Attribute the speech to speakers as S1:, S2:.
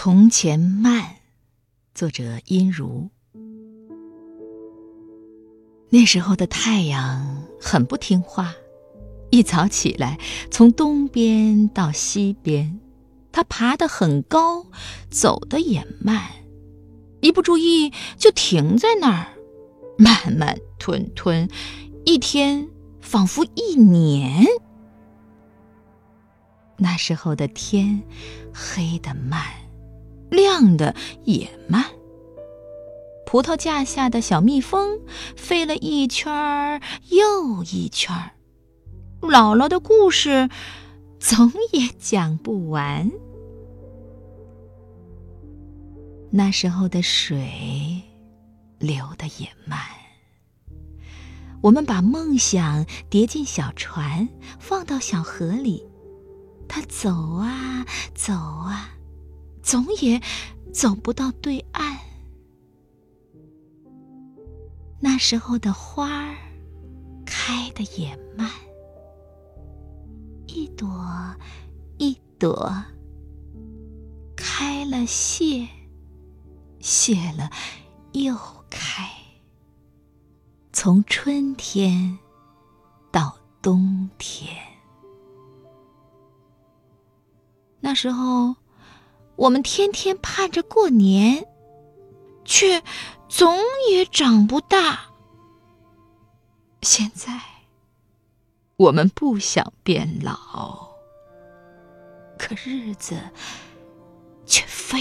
S1: 从前慢，作者殷如。那时候的太阳很不听话，一早起来，从东边到西边，它爬得很高，走得也慢，一不注意就停在那儿，慢慢吞吞，一天仿佛一年。那时候的天黑得慢，亮的也慢。葡萄架下的小蜜蜂飞了一圈儿又一圈儿，姥姥的故事总也讲不完。那时候的水流的也慢，我们把梦想叠进小船，放到小河里。它走啊走啊，总也走不到对岸。那时候的花儿开的也慢，一朵一朵开了谢，谢了又开，从春天到冬天。那时候，我们天天盼着过年，却总也长不大。现在，我们不想变老，可日子却飞。